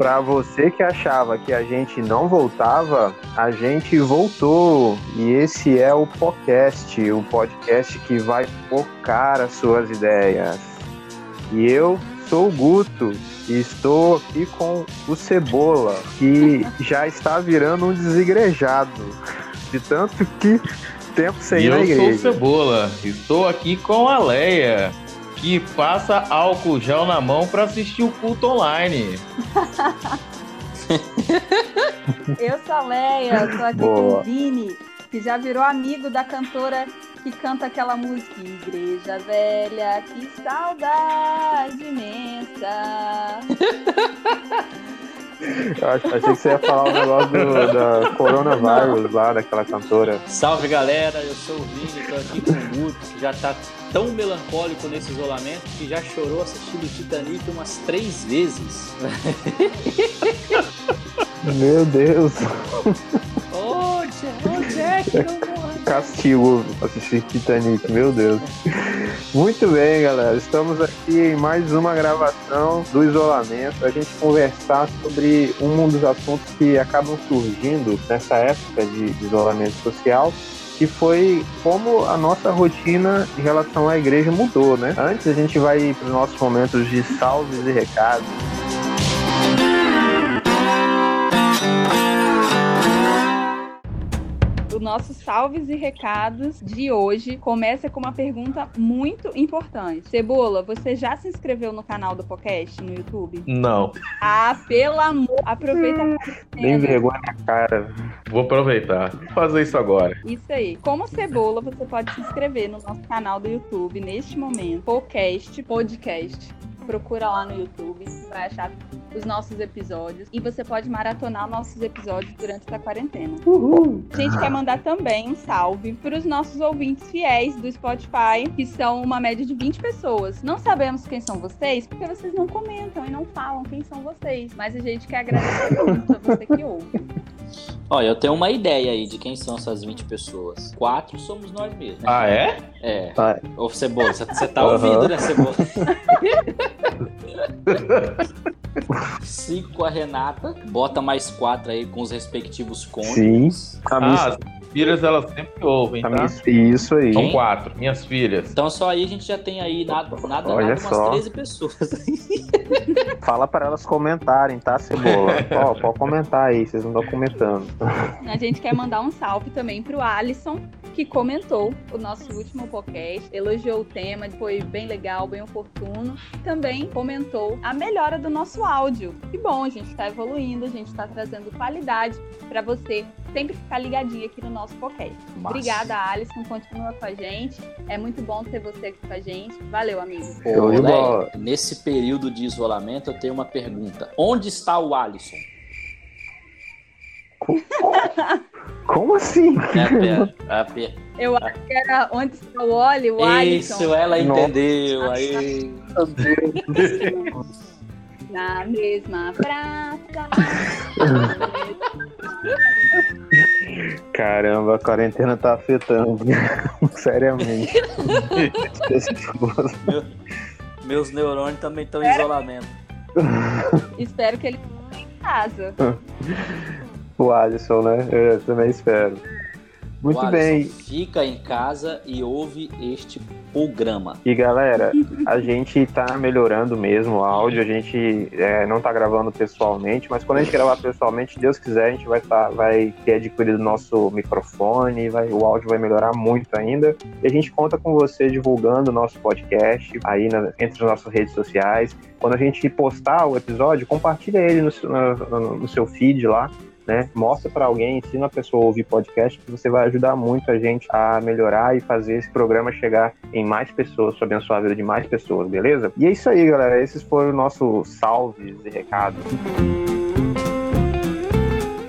Para você que achava que a gente não voltava, a gente voltou. E esse é o podcast, o podcast que vai focar as suas ideias. E eu sou o Guto e estou aqui com o Cebola, que já está virando um desigrejado. De tanto que tempo sem ir na igreja. Eu sou o Cebola, estou aqui com a Leia que passa álcool gel na mão para assistir o culto online. Eu sou a Leia, tô aqui Boa. com o Vini, que já virou amigo da cantora que canta aquela música Igreja Velha, que saudade imensa. achei que você ia falar o negócio do, da coronavírus lá, daquela cantora. Salve galera, eu sou o Vini, tô aqui com o Guto, que já tá tão melancólico nesse isolamento que já chorou assistindo Titanic umas três vezes. Meu Deus. Ô, Jack, não Castigo assistir Titanic, meu Deus. Muito bem, galera. Estamos aqui em mais uma gravação do isolamento. A gente conversar sobre um dos assuntos que acabam surgindo nessa época de isolamento social, que foi como a nossa rotina em relação à igreja mudou, né? Antes a gente vai para os nossos momentos de salves e recados. Nossos salves e recados de hoje começa com uma pergunta muito importante. Cebola, você já se inscreveu no canal do podcast no YouTube? Não. Ah, pelo amor, aproveita a Nem vergonha na cara. Vou aproveitar. Vou fazer isso agora. Isso aí. Como Cebola, você pode se inscrever no nosso canal do YouTube neste momento. Podcast, podcast procura lá no YouTube, vai achar os nossos episódios e você pode maratonar nossos episódios durante essa quarentena. Uhul. A gente quer mandar também um salve para os nossos ouvintes fiéis do Spotify, que são uma média de 20 pessoas. Não sabemos quem são vocês, porque vocês não comentam e não falam quem são vocês, mas a gente quer agradecer muito a você que ouve. Olha, eu tenho uma ideia aí de quem são essas 20 pessoas. Quatro somos nós mesmos. Ah, é? É. Tá. Ô, Cebola, você tá uhum. ouvindo, né, Cebola? Cinco com a Renata. Bota mais quatro aí com os respectivos cônjuges. Sim. Ah, filhas elas sempre ouvem, tá? Isso aí. São quatro, minhas filhas. Então só aí a gente já tem aí nada, nada, Olha nada umas 13 pessoas. Fala para elas comentarem, tá, Cebola? Ó, pode comentar aí, vocês não estão comentando. A gente quer mandar um salve também pro Alisson, que comentou o nosso último podcast, elogiou o tema, foi bem legal, bem oportuno. Também comentou a melhora do nosso áudio. Que bom, a gente está evoluindo, a gente está trazendo qualidade para você sempre ficar ligadinho aqui no nosso podcast. Massa. Obrigada, Alisson. Continua com a gente. É muito bom ter você aqui com a gente. Valeu, amigo. Ô, Leia, nesse período de isolamento, eu tenho uma pergunta. Onde está o Alisson? Como assim? É a per... Eu acho que era onde está o óleo, o Alisson. Isso, ela entendeu. Nossa. Aí. Meu Deus na mesma praça. Caramba, a quarentena tá afetando seriamente. Meu, meus neurônios também estão em isolamento. Espero que ele em casa. O Alisson, né? Eu também espero. Muito Alisson, bem. Fica em casa e ouve este programa. E galera, a gente tá melhorando mesmo o áudio, a gente é, não tá gravando pessoalmente, mas quando a gente gravar pessoalmente, Deus quiser, a gente vai, tá, vai ter adquirido nosso microfone, vai, o áudio vai melhorar muito ainda. E a gente conta com você divulgando o nosso podcast aí na, entre as nossas redes sociais. Quando a gente postar o episódio, compartilha ele no, no, no seu feed lá né? Mostra para alguém, ensina a pessoa a ouvir podcast, que você vai ajudar muito a gente a melhorar e fazer esse programa chegar em mais pessoas, abençoar a vida de mais pessoas, beleza? E é isso aí, galera. Esses foram os nossos salves e recados.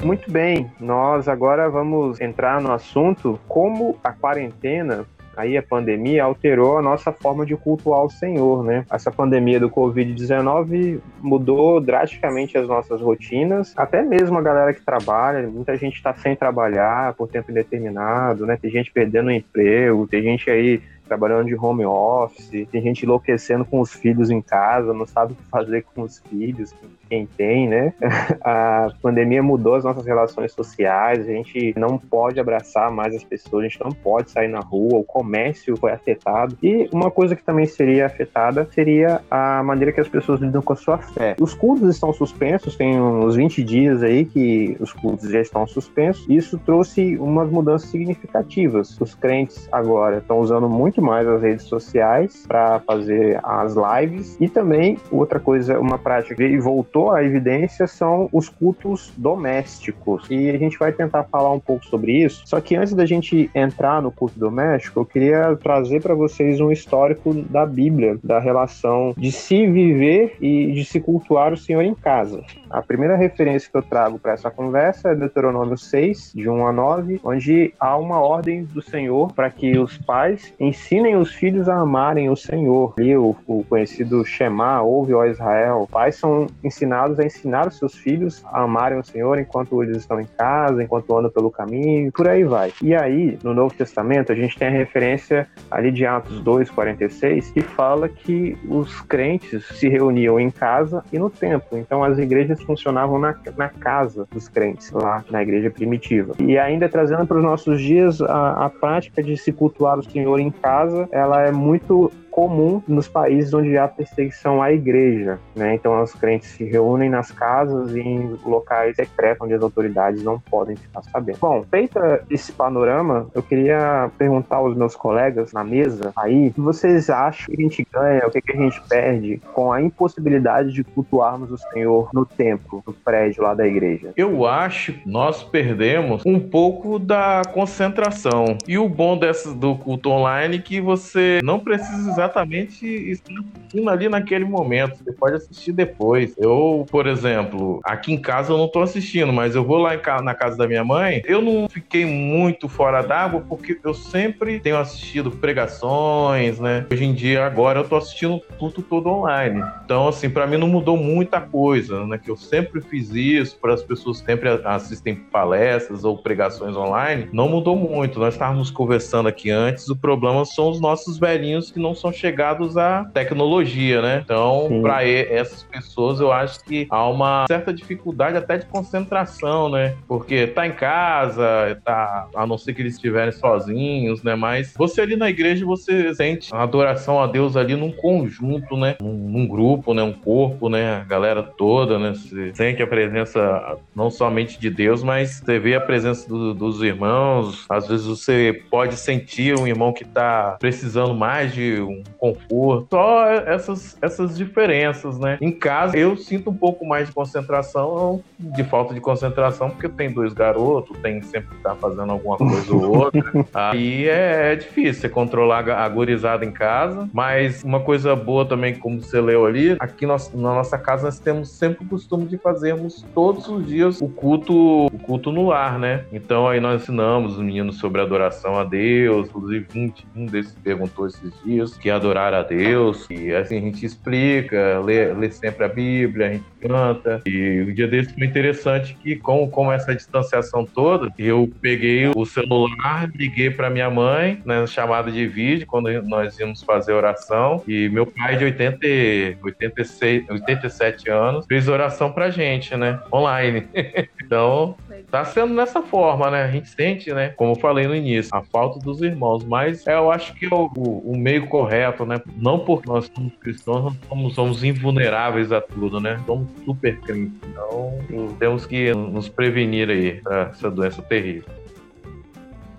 Muito bem, nós agora vamos entrar no assunto como a quarentena aí a pandemia alterou a nossa forma de cultuar o Senhor, né? Essa pandemia do Covid-19 mudou drasticamente as nossas rotinas, até mesmo a galera que trabalha, muita gente está sem trabalhar por tempo indeterminado, né? Tem gente perdendo o emprego, tem gente aí trabalhando de home office, tem gente enlouquecendo com os filhos em casa, não sabe o que fazer com os filhos. Quem tem, né? A pandemia mudou as nossas relações sociais, a gente não pode abraçar mais as pessoas, a gente não pode sair na rua, o comércio foi afetado. E uma coisa que também seria afetada seria a maneira que as pessoas lidam com a sua fé. Os cultos estão suspensos, tem uns 20 dias aí que os cultos já estão suspensos. Isso trouxe umas mudanças significativas. Os crentes agora estão usando muito mais as redes sociais para fazer as lives e também outra coisa, uma prática que voltou à evidência são os cultos domésticos. E a gente vai tentar falar um pouco sobre isso. Só que antes da gente entrar no culto doméstico, eu queria trazer para vocês um histórico da Bíblia, da relação de se viver e de se cultuar o Senhor em casa. A primeira referência que eu trago para essa conversa é Deuteronômio 6, de 1 a 9, onde há uma ordem do Senhor para que os pais ensinem os filhos a amarem o Senhor. E o, o conhecido Shema, ouve, ó Israel. Pais são ensinados a ensinar os seus filhos a amarem o Senhor enquanto eles estão em casa, enquanto andam pelo caminho, por aí vai. E aí, no Novo Testamento, a gente tem a referência ali de Atos 2, 46, que fala que os crentes se reuniam em casa e no templo. Então as igrejas funcionavam na, na casa dos crentes, lá na igreja primitiva. E ainda trazendo para os nossos dias, a, a prática de se cultuar o Senhor em casa, ela é muito comum nos países onde há perseguição à igreja, né? Então os crentes se reúnem nas casas e em locais secretos onde as autoridades não podem ficar sabendo. Bom, feita esse panorama, eu queria perguntar aos meus colegas na mesa aí, o que vocês acham que a gente ganha, o que, que a gente perde com a impossibilidade de cultuarmos o Senhor no templo, no prédio lá da igreja? Eu acho que nós perdemos um pouco da concentração. E o bom dessa, do culto online é que você não precisa exatamente assistindo ali naquele momento. Você pode assistir depois. Eu, por exemplo, aqui em casa eu não estou assistindo, mas eu vou lá na casa da minha mãe. Eu não fiquei muito fora d'água porque eu sempre tenho assistido pregações, né? Hoje em dia, agora eu estou assistindo tudo todo online. Então, assim, para mim não mudou muita coisa, né? Que eu sempre fiz isso para as pessoas sempre assistem palestras ou pregações online. Não mudou muito. Nós estávamos conversando aqui antes. O problema são os nossos velhinhos que não são chegados à tecnologia, né? Então, para essas pessoas, eu acho que há uma certa dificuldade até de concentração, né? Porque tá em casa, tá, a não ser que eles estiverem sozinhos, né? Mas você ali na igreja, você sente a adoração a Deus ali num conjunto, né? Num, num grupo, né? Um corpo, né? A galera toda, né? Você sente a presença não somente de Deus, mas você vê a presença do, dos irmãos. Às vezes você pode sentir um irmão que tá precisando mais de um conforto, só essas, essas diferenças, né? Em casa, eu sinto um pouco mais de concentração, de falta de concentração, porque tem dois garotos, tem sempre que estar tá fazendo alguma coisa ou outra. Aí é, é, difícil você controlar a gurizada em casa, mas uma coisa boa também, como você leu ali, aqui nós, na nossa casa nós temos sempre o costume de fazermos todos os dias o culto, o culto no lar, né? Então aí nós ensinamos os meninos sobre adoração a Deus, inclusive um, um desses perguntou esses dias que adorar a Deus. E assim a gente explica, lê, lê sempre a Bíblia, a gente canta. E o dia desse foi interessante que, com, com essa distanciação toda, eu peguei o celular, liguei para minha mãe, né, chamada de vídeo, quando nós íamos fazer oração. E meu pai, de 80, 86, 87 anos, fez oração pra gente, né? Online. então, tá sendo dessa forma, né? A gente sente, né? Como eu falei no início, a falta dos irmãos. Mas é, eu acho que é o, o, meio correto, né? Não porque nós somos cristãos, nós somos, somos invulneráveis a tudo, né? Somos super crentes. Então, temos que nos prevenir aí dessa doença terrível.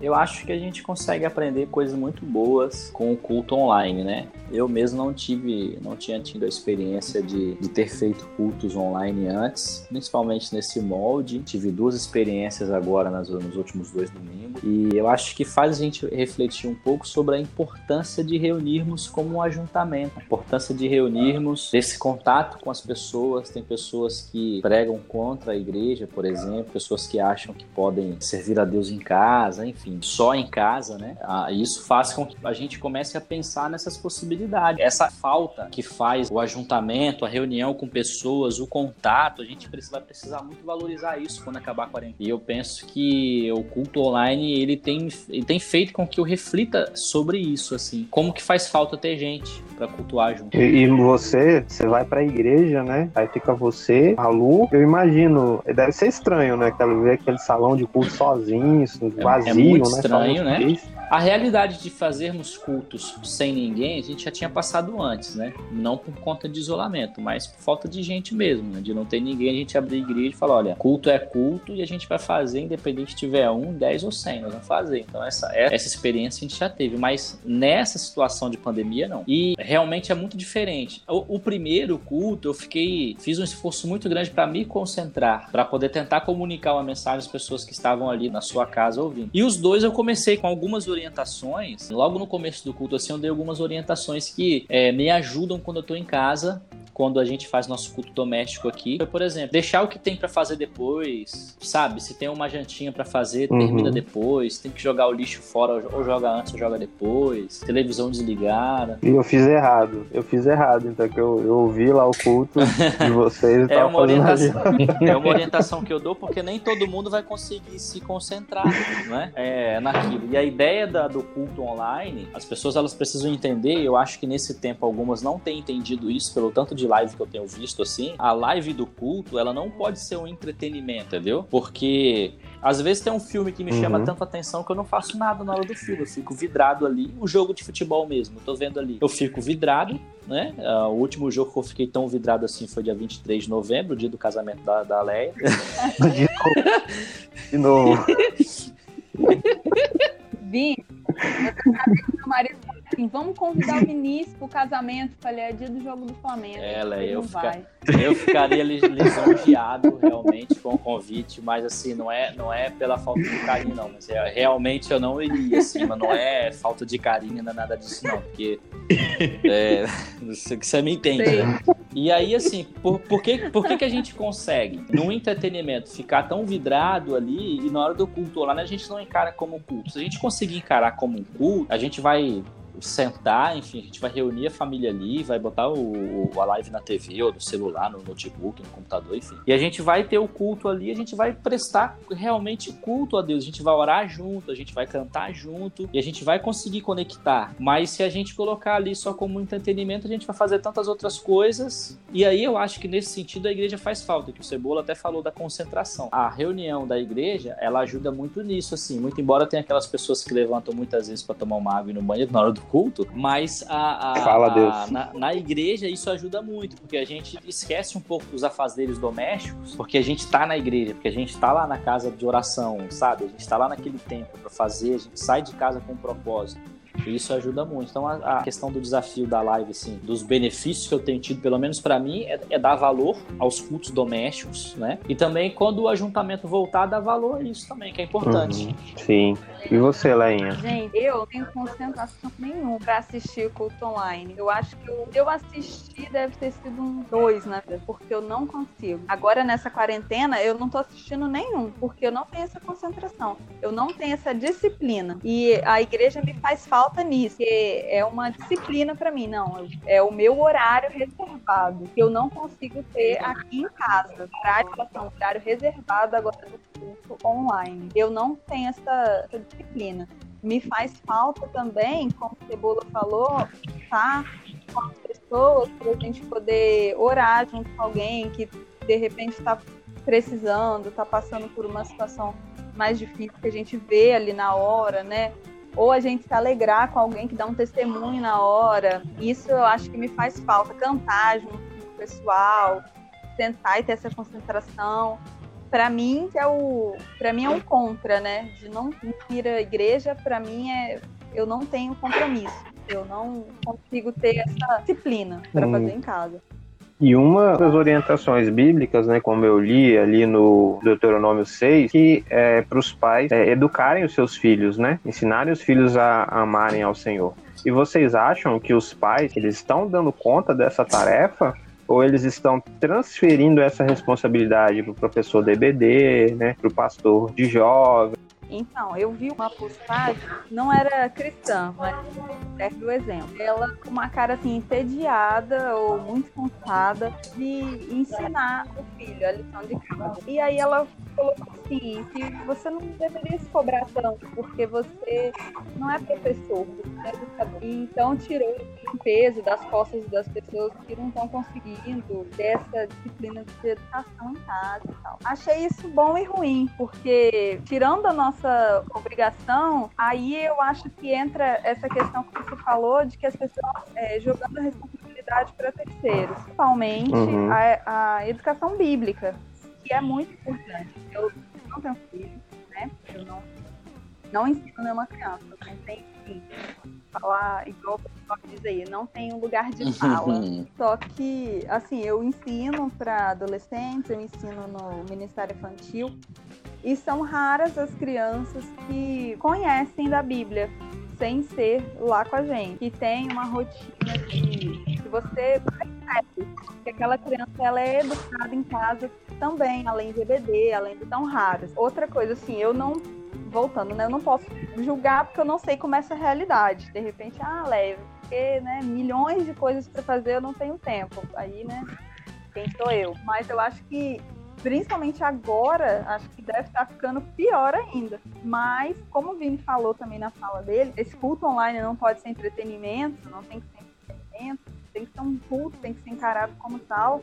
Eu acho que a gente consegue aprender coisas muito boas com o culto online, né? Eu mesmo não tive, não tinha tido a experiência de, de ter feito cultos online antes, principalmente nesse molde. Tive duas experiências agora nas, nos últimos dois domingos e eu acho que faz a gente refletir um pouco sobre a importância de reunirmos como um ajuntamento, a importância de reunirmos esse contato com as pessoas. Tem pessoas que pregam contra a igreja, por exemplo, pessoas que acham que podem servir a Deus em casa, enfim, só em casa, né? Ah, isso faz com que a gente comece a pensar nessas possibilidades. Essa falta que faz o ajuntamento, a reunião com pessoas, o contato, a gente vai precisar muito valorizar isso quando acabar a quarentena. E eu penso que o culto online, ele tem, ele tem feito com que eu reflita sobre isso, assim. Como que faz falta ter gente para cultuar junto. E, e, você, você vai pra igreja, né? Aí fica você, a Lu. Eu imagino, deve ser estranho, né? Aquela ver aquele salão de culto sozinho, vazio, é, é muito né? estranho, né? A realidade de fazermos cultos sem ninguém, a gente já tinha passado antes, né? Não por conta de isolamento, mas por falta de gente mesmo, né? De não ter ninguém, a gente abrir igreja e falar, olha, culto é culto e a gente vai fazer, independente se tiver um, dez ou cem, nós vamos fazer. Então essa, essa experiência a gente já teve, mas nessa situação de pandemia, não. E realmente é muito diferente. O, o primeiro culto, eu fiquei, fiz um esforço muito grande para me concentrar, para poder tentar comunicar uma mensagem às pessoas que estavam ali na sua casa ouvindo. E os dois eu comecei com algumas orientações. Logo no começo do culto, assim, eu dei algumas orientações que é, me ajudam quando eu tô em casa quando a gente faz nosso culto doméstico aqui. Por exemplo, deixar o que tem para fazer depois, sabe? Se tem uma jantinha para fazer, uhum. termina depois. Tem que jogar o lixo fora, ou joga antes ou joga depois. Televisão desligada. E eu fiz errado. Eu fiz errado, então que eu, eu ouvi lá o culto de vocês é uma orientação É uma orientação que eu dou porque nem todo mundo vai conseguir se concentrar, não é? é naquilo. E a ideia da, do culto online, as pessoas elas precisam entender, eu acho que nesse tempo algumas não têm entendido isso pelo tanto de de live que eu tenho visto assim, a live do culto, ela não pode ser um entretenimento, entendeu? Porque às vezes tem um filme que me uhum. chama tanta atenção que eu não faço nada na hora do filme, eu fico vidrado ali. O jogo de futebol mesmo, eu tô vendo ali. Eu fico vidrado, né? Uh, o último jogo que eu fiquei tão vidrado assim foi dia 23 de novembro, dia do casamento da, da Leia. de novo. Vim, meu marido assim, vamos convidar o Vinícius pro casamento. Falei, é dia do jogo do Flamengo. Ela, é, eu, fica... eu ficaria lisonjeado realmente com o convite, mas assim, não é, não é pela falta de carinho, não. Mas é, realmente eu não iria, assim, mas não é falta de carinho, não é nada disso, não. Porque é, você me entende, né? E aí, assim, por, por, que, por que, que a gente consegue, no entretenimento, ficar tão vidrado ali e na hora do culto lá, né, a gente não encara como culto? Se a gente conseguir encarar como um culto, a gente vai sentar, enfim, a gente vai reunir a família ali, vai botar o, o, a live na TV ou no celular, no notebook, no computador, enfim. E a gente vai ter o culto ali, a gente vai prestar realmente culto a Deus, a gente vai orar junto, a gente vai cantar junto e a gente vai conseguir conectar. Mas se a gente colocar ali só como entretenimento, a gente vai fazer tantas outras coisas. E aí eu acho que nesse sentido a igreja faz falta, que o Cebola até falou da concentração. A reunião da igreja, ela ajuda muito nisso, assim, muito embora tenha aquelas pessoas que levantam muitas vezes para tomar uma água no banheiro na hora do culto, mas a, a. A, na, na, igreja isso ajuda muito, porque a gente esquece um pouco dos afazeres domésticos, porque a gente tá na igreja, porque a gente tá lá na casa de oração, sabe? A gente tá lá naquele tempo para fazer, a gente sai de casa com um propósito. E isso ajuda muito. Então, a, a, questão do desafio da live, assim, dos benefícios que eu tenho tido, pelo menos para mim, é, é, dar valor aos cultos domésticos, né? E também, quando o ajuntamento voltar, dar valor a isso também, que é importante. Uhum, sim. E você, Leinha? Gente, eu não tenho concentração nenhuma para assistir o culto online. Eu acho que eu, eu assisti deve ter sido um dois, né? Porque eu não consigo. Agora, nessa quarentena, eu não tô assistindo nenhum, porque eu não tenho essa concentração. Eu não tenho essa disciplina. E a igreja me faz falta falta nisso, que é uma disciplina para mim, não. É o meu horário reservado, que eu não consigo ter aqui em casa. Para um horário reservado agora do curso online. Eu não tenho essa, essa disciplina. Me faz falta também, como o Cebola falou, tá com as pessoas para a gente poder orar junto com alguém que de repente está precisando, está passando por uma situação mais difícil que a gente vê ali na hora, né? Ou a gente se alegrar com alguém que dá um testemunho na hora. Isso eu acho que me faz falta, cantar junto com o pessoal, sentar e ter essa concentração. Para mim é o, para mim é um contra, né? De não ir à igreja, para mim é eu não tenho compromisso. Eu não consigo ter essa disciplina para hum. fazer em casa. E uma das orientações bíblicas, né, como eu li ali no Deuteronômio 6, que é para os pais é, educarem os seus filhos, né, ensinarem os filhos a amarem ao Senhor. E vocês acham que os pais eles estão dando conta dessa tarefa? Ou eles estão transferindo essa responsabilidade para o professor DBD, né, para o pastor de jovens? Então, eu vi uma postagem, não era cristã, mas serve do exemplo. Ela com uma cara assim, entediada ou muito cansada de ensinar o filho a lição de casa. E aí ela colocou assim, que você não deveria se cobrar tanto, porque você não é professor, você é educador. Então tirou o peso das costas das pessoas que não estão conseguindo dessa disciplina de educação em casa e tal. Achei isso bom e ruim, porque tirando a nossa obrigação, aí eu acho que entra essa questão que você falou de que as pessoas é, jogando a responsabilidade para terceiros, principalmente uhum. a, a educação bíblica que é muito importante. Eu não tenho filho, né? Eu não, não ensino nenhuma criança. Eu sim, falar igual o pessoal diz aí, não tem um lugar de fala. Só que, assim, eu ensino para adolescentes, eu ensino no Ministério Infantil, e são raras as crianças que conhecem da Bíblia sem ser lá com a gente, que tem uma rotina de que você percebe que aquela criança ela é educada em casa também, além de EBD, além de tão raras. Outra coisa, assim, eu não voltando, né? Eu não posso julgar porque eu não sei como é essa realidade. De repente, ah, leve, porque, né, milhões de coisas para fazer eu não tenho tempo. Aí, né, quem sou eu? Mas eu acho que principalmente agora, acho que deve estar ficando pior ainda. Mas, como o Vini falou também na fala dele, esse culto online não pode ser entretenimento, não tem que ser entretenimento, tem que ser um culto, tem que ser encarado como tal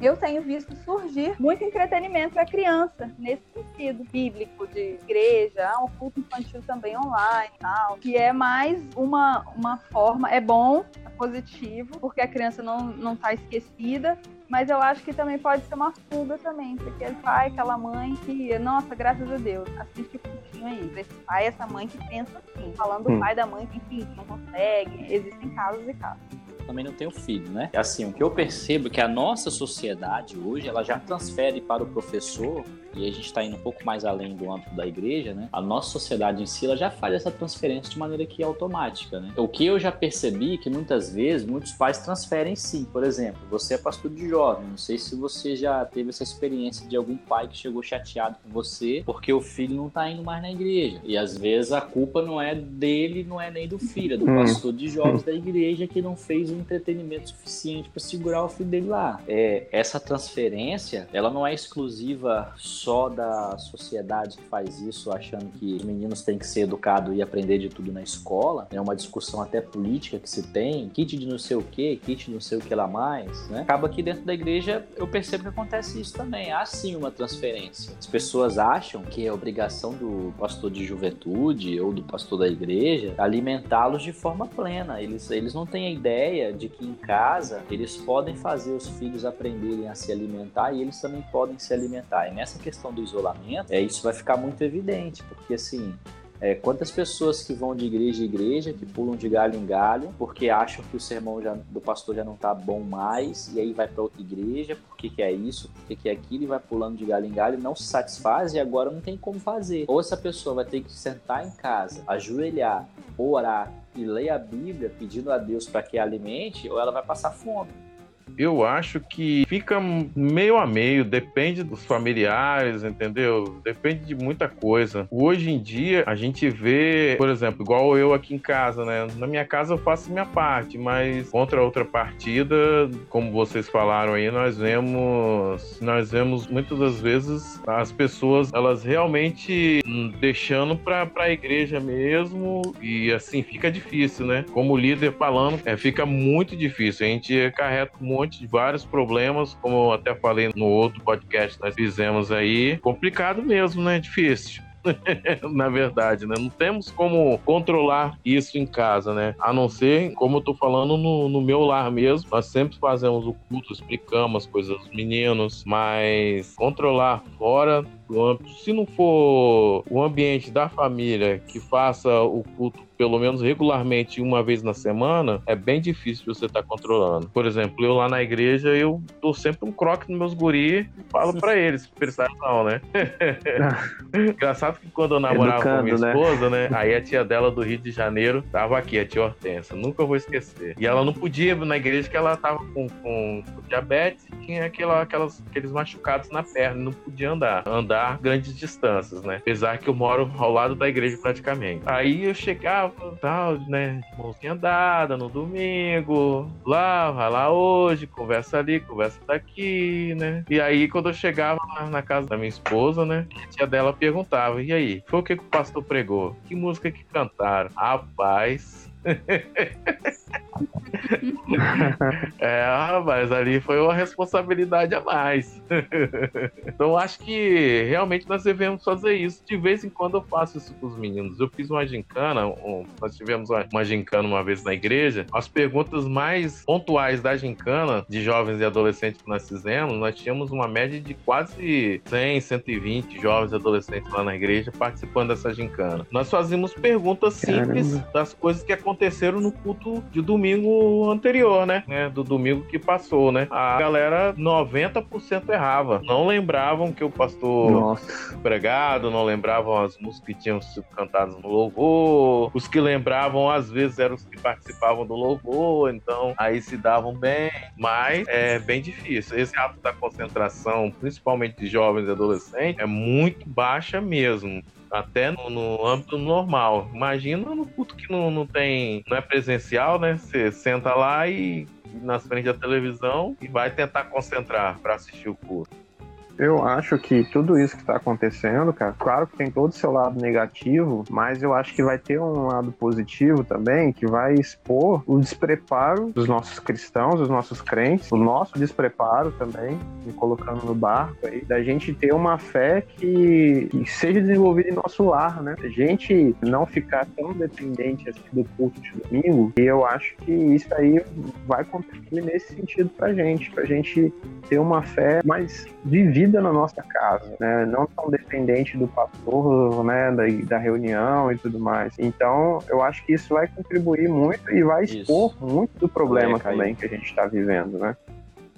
eu tenho visto surgir muito entretenimento para criança, nesse sentido bíblico, de igreja, o culto infantil também online tal, que é mais uma, uma forma, é bom, é positivo, porque a criança não, não tá esquecida, mas eu acho que também pode ser uma fuga também, porque aquele pai, aquela mãe que, nossa, graças a Deus, assiste o curtinho aí. Esse pai, essa mãe que pensa assim, falando do hum. pai da mãe que, enfim, não consegue, existem casos e casos também não tenho filho, né? Assim, o que eu percebo é que a nossa sociedade hoje, ela já transfere para o professor e a gente está indo um pouco mais além do âmbito da igreja, né? A nossa sociedade em si ela já faz essa transferência de maneira que é automática, né? O que eu já percebi é que muitas vezes muitos pais transferem sim. Por exemplo, você é pastor de jovem, não sei se você já teve essa experiência de algum pai que chegou chateado com você porque o filho não está indo mais na igreja. E às vezes a culpa não é dele, não é nem do filho, é do hum. pastor de jovens da igreja que não fez um entretenimento suficiente para segurar o filho dele lá. É, essa transferência, ela não é exclusiva só da sociedade que faz isso, achando que os meninos têm que ser educados e aprender de tudo na escola. É uma discussão até política que se tem, kit de não sei o que, kit de não sei o que lá mais, né? Acaba que dentro da igreja eu percebo que acontece isso também. Há sim uma transferência. As pessoas acham que é obrigação do pastor de juventude ou do pastor da igreja alimentá-los de forma plena. Eles, eles não têm a ideia de que em casa eles podem fazer os filhos aprenderem a se alimentar e eles também podem se alimentar. E nessa questão do isolamento, é, isso vai ficar muito evidente, porque assim, é, quantas pessoas que vão de igreja em igreja, que pulam de galho em galho, porque acham que o sermão já, do pastor já não tá bom mais, e aí vai para outra igreja, porque que é isso, porque que é aquilo, e vai pulando de galho em galho, não se satisfaz e agora não tem como fazer. Ou essa pessoa vai ter que sentar em casa, ajoelhar, orar e ler a Bíblia pedindo a Deus para que alimente, ou ela vai passar fome. Eu acho que fica meio a meio, depende dos familiares, entendeu? Depende de muita coisa. Hoje em dia, a gente vê, por exemplo, igual eu aqui em casa, né? Na minha casa eu faço minha parte, mas contra outra partida, como vocês falaram aí, nós vemos, nós vemos muitas das vezes as pessoas, elas realmente deixando para a igreja mesmo e assim fica difícil, né? Como líder falando, é, fica muito difícil. A gente carrega muito monte de vários problemas, como eu até falei no outro podcast que nós fizemos aí. Complicado mesmo, né? Difícil. na verdade, né? Não temos como controlar isso em casa, né? A não ser, como eu tô falando, no, no meu lar mesmo, nós sempre fazemos o culto, explicamos as coisas dos meninos, mas controlar fora do âmbito, se não for o ambiente da família que faça o culto pelo menos regularmente uma vez na semana, é bem difícil você estar tá controlando. Por exemplo, eu lá na igreja, eu dou sempre um croque nos meus guri e falo para eles, prestar não, né? Engraçado que quando eu namorava Educando, com minha né? esposa, né? Aí a tia dela do Rio de Janeiro tava aqui, a tia Hortensia, nunca vou esquecer. E ela não podia ir na igreja que ela tava com, com, com diabetes e tinha aquela, aquelas, aqueles machucados na perna, não podia andar. Andar andar grandes distâncias, né? Apesar que eu moro ao lado da igreja praticamente. Aí eu chegava, tal, né? Mãozinha dada no domingo, lá, vai lá hoje, conversa ali, conversa daqui, né? E aí quando eu chegava na casa da minha esposa, né? A tia dela perguntava: e aí, foi o que, que o pastor pregou? Que música que cantaram? Rapaz, é, mas ali foi uma responsabilidade a mais. então acho que realmente nós devemos fazer isso. De vez em quando eu faço isso com os meninos. Eu fiz uma gincana, um, nós tivemos uma, uma gincana uma vez na igreja. As perguntas mais pontuais da gincana, de jovens e adolescentes que nós fizemos, nós tínhamos uma média de quase 100, 120 jovens e adolescentes lá na igreja participando dessa gincana. Nós fazíamos perguntas simples Caramba. das coisas que aconteceram no culto de domingo anterior, né? né? Do domingo que passou, né? A galera 90% errava. Não lembravam que o pastor Nossa. pregado, não lembravam as músicas que tinham sido cantadas no louvor. Os que lembravam, às vezes, eram os que participavam do louvor, então aí se davam bem. Mas é bem difícil. Esse ato da concentração, principalmente de jovens e adolescentes, é muito baixa mesmo até no, no, âmbito normal. Imagina no culto que não, não tem, não é presencial, né? Você senta lá e na frente da televisão e vai tentar concentrar para assistir o culto. Eu acho que tudo isso que está acontecendo, cara, claro que tem todo o seu lado negativo, mas eu acho que vai ter um lado positivo também, que vai expor o despreparo dos nossos cristãos, dos nossos crentes, o nosso despreparo também, me colocando no barco aí, da gente ter uma fé que, que seja desenvolvida em nosso lar, né? A gente não ficar tão dependente assim, do culto de domingo, e eu acho que isso aí vai contribuir nesse sentido pra gente, pra gente ter uma fé mais vivida vida na nossa casa, né? Não tão dependente do pastor, né? Da, da reunião e tudo mais. Então, eu acho que isso vai contribuir muito e vai expor isso. muito do problema também que a gente está vivendo, né?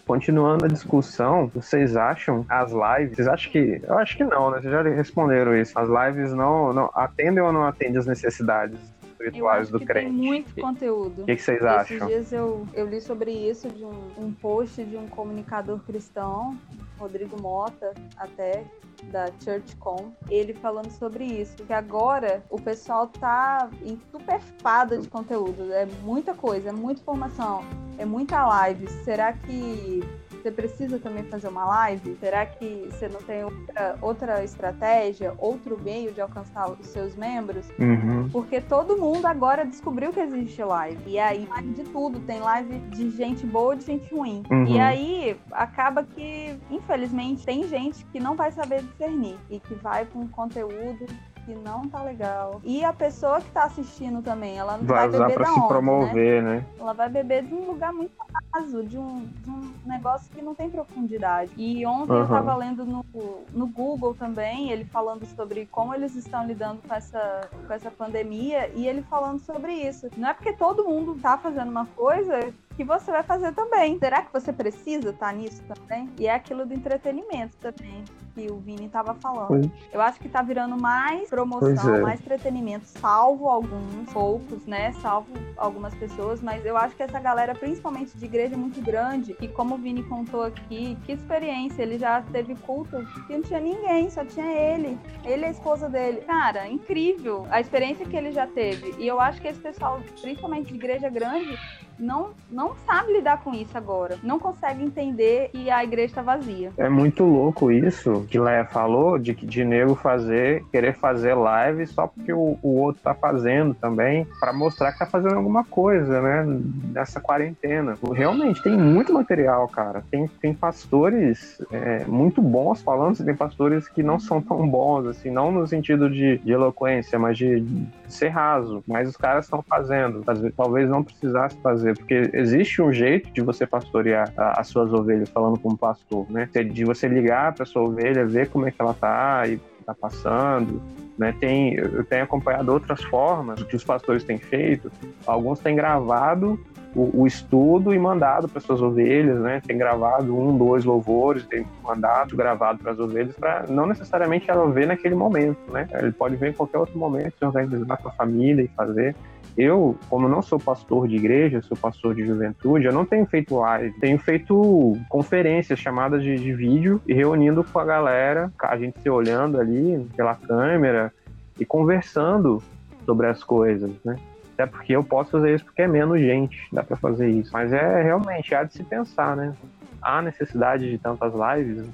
Continuando a discussão, vocês acham as lives? Vocês acham que. Eu acho que não, né? Vocês já responderam isso. As lives não, não atendem ou não atendem as necessidades espirituais do crente. Tem muito conteúdo. O que, que, vocês Esses acham? Esses dias eu, eu li sobre isso de um, um post de um comunicador cristão Rodrigo Mota, até da ChurchCon, ele falando sobre isso, que agora o pessoal tá entuperfado de conteúdo, é muita coisa, é muita informação, é muita live. Será que você precisa também fazer uma live? Será que você não tem outra, outra estratégia, outro meio de alcançar os seus membros? Uhum. Porque todo mundo agora descobriu que existe live. E aí, de tudo, tem live de gente boa e de gente ruim. Uhum. E aí, acaba que, infelizmente, tem gente que não vai saber discernir e que vai com conteúdo que não tá legal. E a pessoa que tá assistindo também, ela não vai, vai beber pra da se onde, promover, né? né? Ela vai beber de um lugar muito raso, de um, de um negócio que não tem profundidade. E ontem uhum. eu tava lendo no, no Google também, ele falando sobre como eles estão lidando com essa, com essa pandemia e ele falando sobre isso. Não é porque todo mundo tá fazendo uma coisa que você vai fazer também. Será que você precisa estar tá nisso também? E é aquilo do entretenimento também que o Vini estava falando. Pois. Eu acho que tá virando mais promoção, é. mais entretenimento, salvo alguns, poucos, né? Salvo algumas pessoas, mas eu acho que essa galera, principalmente de igreja muito grande, e como o Vini contou aqui, que experiência, ele já teve culto que não tinha ninguém, só tinha ele. Ele e a esposa dele. Cara, incrível a experiência que ele já teve. E eu acho que esse pessoal, principalmente de igreja grande, não, não sabe lidar com isso agora. Não consegue entender que a igreja está vazia. É muito louco isso que Leia falou, de, de nego fazer, querer fazer live só porque o, o outro tá fazendo também, para mostrar que tá fazendo alguma coisa, né? Nessa quarentena. Realmente, tem muito material, cara. Tem, tem pastores é, muito bons falando, tem pastores que não são tão bons, assim, não no sentido de, de eloquência, mas de, de ser raso. Mas os caras estão fazendo. Talvez não precisasse fazer porque existe um jeito de você pastorear as suas ovelhas, falando como pastor, né? De você ligar para sua ovelha, ver como é que ela tá e tá passando, né? Tem, eu tenho acompanhado outras formas que os pastores têm feito. Alguns têm gravado o, o estudo e mandado para suas ovelhas, né? Tem gravado um, dois louvores, tem mandado gravado para as ovelhas, para não necessariamente ela ver naquele momento, né? Ele pode ver em qualquer outro momento, se organizar com a família e fazer. Eu, como não sou pastor de igreja, sou pastor de juventude, eu não tenho feito live, tenho feito conferências, chamadas de, de vídeo e reunindo com a galera, a gente se olhando ali pela câmera e conversando sobre as coisas, né? Até porque eu posso fazer isso porque é menos gente, dá para fazer isso. Mas é realmente, há de se pensar, né? Há necessidade de tantas lives.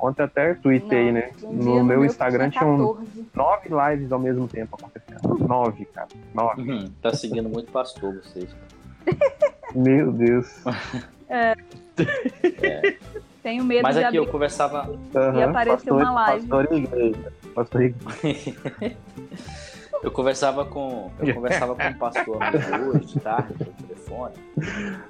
Ontem até tuitei, né? No meu meu Instagram tinha tinha um, 14. nove lives ao mesmo tempo acontecendo. Nove, cara. Nove. Uhum, tá seguindo muito pastor vocês. Meu Deus. Tenho medo Mas de aqui eu abrir. conversava. Aham, apareceu uma live. Pastor e igreja. Pastor e igreja. Eu conversava com. Eu conversava com um pastor hoje, de tarde, pelo telefone.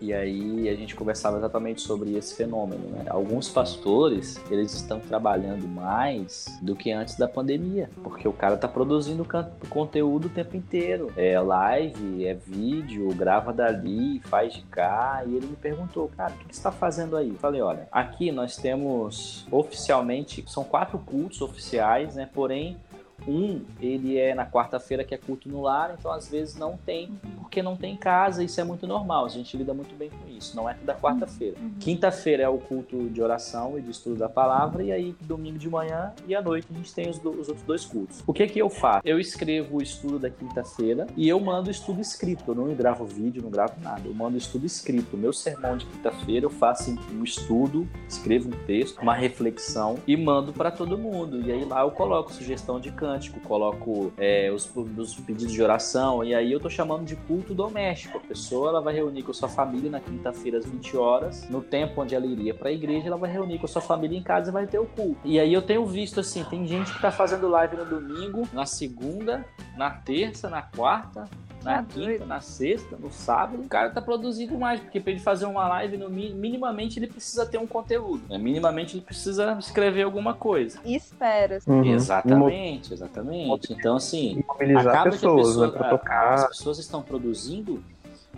E aí a gente conversava exatamente sobre esse fenômeno, né? Alguns pastores, eles estão trabalhando mais do que antes da pandemia. Porque o cara tá produzindo conteúdo o tempo inteiro. É live, é vídeo, grava dali, faz de cá. E ele me perguntou, cara, o que que você tá fazendo aí? Eu falei, olha, aqui nós temos oficialmente, são quatro cultos oficiais, né? Porém, um, ele é na quarta-feira que é culto no lar, então às vezes não tem, porque não tem em casa, isso é muito normal, a gente lida muito bem com isso, não é da quarta-feira. Quinta-feira é o culto de oração e de estudo da palavra, e aí domingo de manhã e à noite a gente tem os, do- os outros dois cultos. O que que eu faço? Eu escrevo o estudo da quinta-feira e eu mando o estudo escrito, eu não gravo vídeo, não gravo nada, eu mando o estudo escrito. Meu sermão de quinta-feira eu faço um estudo, escrevo um texto, uma reflexão e mando para todo mundo. E aí lá eu coloco sugestão de cântico, coloco é, os, os pedidos de oração, e aí eu tô chamando de culto doméstico. A pessoa ela vai reunir com a sua família na quinta-feira às 20 horas, no tempo onde ela iria para a igreja, ela vai reunir com a sua família em casa e vai ter o culto. E aí eu tenho visto assim, tem gente que tá fazendo live no domingo, na segunda, na terça, na quarta, na Tá quinta, doido. na sexta, no sábado, o cara tá produzindo mais, porque pra ele fazer uma live, no, mi- minimamente ele precisa ter um conteúdo, né? minimamente ele precisa escrever alguma coisa. E espera. Uhum. Exatamente, exatamente. Então, assim, acaba pessoas, que a né? pessoa, Pra tocar. as pessoas estão produzindo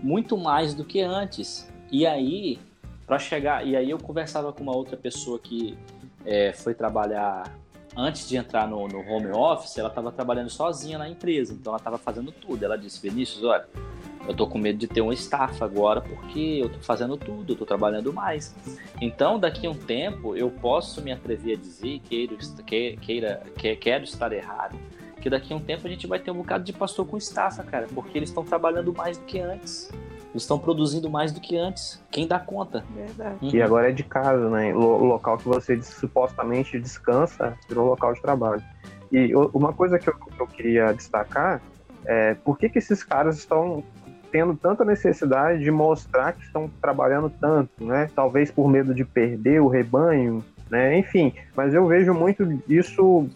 muito mais do que antes. E aí, para chegar, e aí eu conversava com uma outra pessoa que é, foi trabalhar antes de entrar no, no home office, ela estava trabalhando sozinha na empresa, então ela estava fazendo tudo. Ela disse, Vinícius, olha, eu tô com medo de ter um staff agora porque eu tô fazendo tudo, eu tô trabalhando mais. Então, daqui a um tempo, eu posso me atrever a dizer, queira, que, quero estar errado, que daqui a um tempo a gente vai ter um bocado de pastor com estafa, cara, porque eles estão trabalhando mais do que antes. Eles estão produzindo mais do que antes. Quem dá conta? Verdade. Uhum. E agora é de casa, né? O local que você supostamente descansa virou local de trabalho. E uma coisa que eu, que eu queria destacar é por que, que esses caras estão tendo tanta necessidade de mostrar que estão trabalhando tanto, né? Talvez por medo de perder o rebanho, né? Enfim, mas eu vejo muito isso,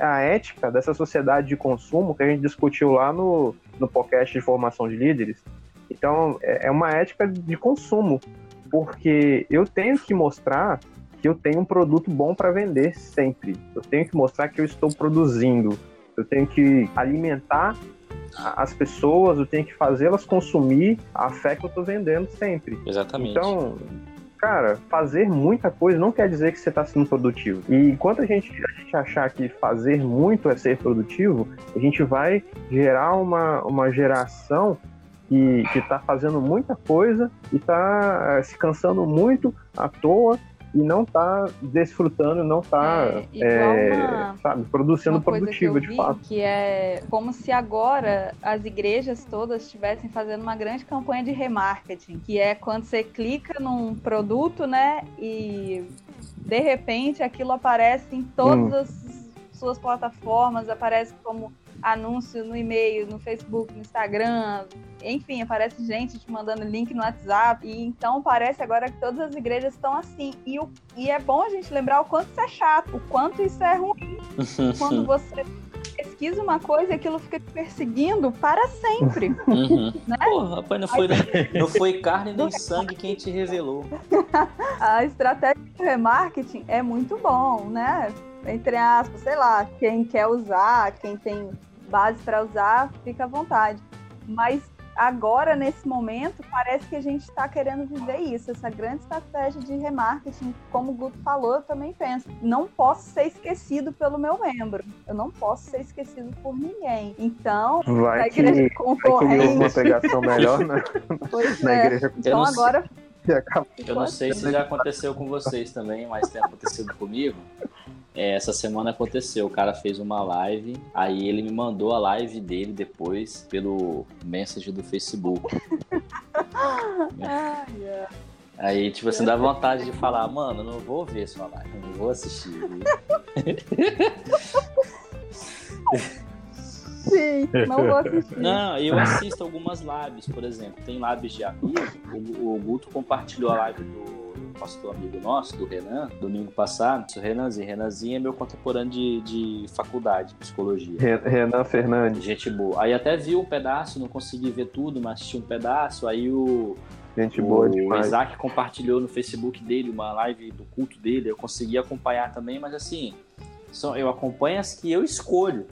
a ética dessa sociedade de consumo que a gente discutiu lá no, no podcast de formação de líderes. Então, é é uma ética de consumo, porque eu tenho que mostrar que eu tenho um produto bom para vender sempre. Eu tenho que mostrar que eu estou produzindo. Eu tenho que alimentar as pessoas, eu tenho que fazê-las consumir a fé que eu estou vendendo sempre. Exatamente. Então, cara, fazer muita coisa não quer dizer que você está sendo produtivo. E enquanto a gente, a gente achar que fazer muito é ser produtivo, a gente vai gerar uma, uma geração que, que tá fazendo muita coisa e tá eh, se cansando muito à toa e não tá desfrutando, não tá, É, eh, uma- sabe, produzindo eu de vi, fato. Que é como se agora as igrejas todas estivessem fazendo uma grande campanha de remarketing, que é quando você clica num produto, né, e de repente aquilo aparece em todas Hum. as suas plataformas, aparece como anúncio no e-mail, no Facebook, no Instagram, enfim, aparece gente te mandando link no WhatsApp. E então parece agora que todas as igrejas estão assim. E, o, e é bom a gente lembrar o quanto isso é chato, o quanto isso é ruim quando você pesquisa uma coisa e aquilo fica te perseguindo para sempre. Uhum. Né? Porra, rapaz, não foi, não foi carne nem sangue quem te revelou. A estratégia do remarketing é muito bom, né? Entre aspas, sei lá, quem quer usar, quem tem base para usar, fica à vontade. Mas agora, nesse momento, parece que a gente está querendo viver isso, essa grande estratégia de remarketing. Como o Guto falou, eu também penso. Não posso ser esquecido pelo meu membro. Eu não posso ser esquecido por ninguém. Então, Vai a que, igreja vai que concorrente. uma pegação melhor né? Pois na é. igreja Então agora. Eu não sei se já aconteceu com vocês também, mas tem acontecido comigo. É, essa semana aconteceu, o cara fez uma live, aí ele me mandou a live dele depois pelo message do Facebook. Ai. Aí, tipo assim, dá vontade de falar, mano, não vou ver sua live, não vou assistir. Sim, não vou assistir. Não, eu assisto algumas lives, por exemplo, tem lives de amigo, o, o Guto compartilhou a live do pastor amigo nosso, do Renan, domingo passado, o Renanzinho, Renanzinho é meu contemporâneo de, de faculdade, de psicologia. Re- Renan Fernandes, Gente boa. Aí até vi um pedaço, não consegui ver tudo, mas assisti um pedaço. Aí o, gente boa o demais. Isaac compartilhou no Facebook dele uma live do culto dele. Eu consegui acompanhar também, mas assim, só, eu acompanho as que eu escolho.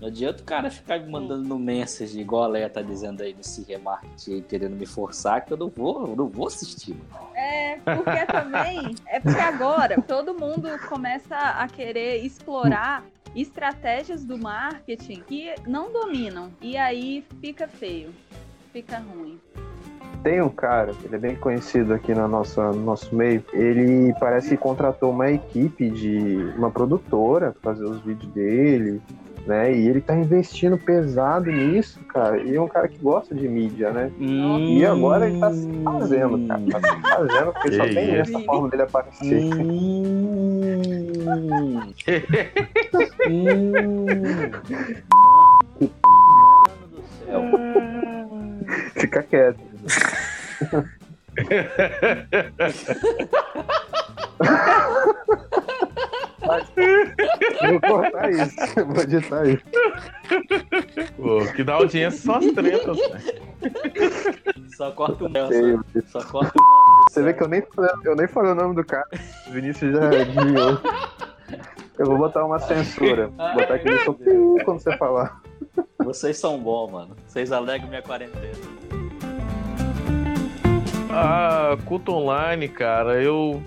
Não adianta o cara ficar me mandando no message, igual a Leia tá dizendo aí nesse remarketing querendo me forçar, que eu não vou, eu não vou assistir. mano. É, porque também. É porque agora todo mundo começa a querer explorar estratégias do marketing que não dominam. E aí fica feio. Fica ruim. Tem um cara, ele é bem conhecido aqui na nossa, no nosso meio. Ele parece que contratou uma equipe de uma produtora pra fazer os vídeos dele, né? E ele tá investindo pesado nisso, cara. E é um cara que gosta de mídia, né? E agora ele tá se fazendo, cara. Tá se fazendo, porque só tem essa forma dele aparecer. Hum. Hum. Mano do céu. Fica quieto. Vou cortar isso. Vou editar isso. Pô, que dá audiência só as tretas, velho. Só corta o mel, Feio. só, só corta o mano Você vê que eu nem, falei- eu nem falei o nome do cara. O Vinícius já desviou. Eu vou botar uma censura. Vou botar aquele só piu quando você falar. Vocês são bons, mano. Vocês alegram minha quarentena. Ah, culto online, cara, eu